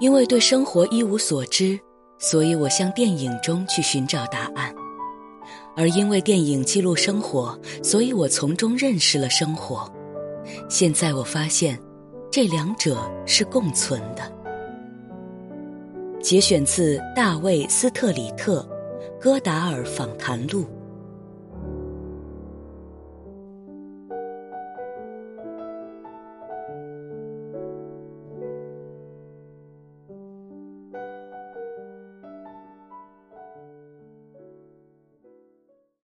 因为对生活一无所知，所以我向电影中去寻找答案；而因为电影记录生活，所以我从中认识了生活。现在我发现，这两者是共存的。节选自大卫·斯特里特《戈达尔访谈录》。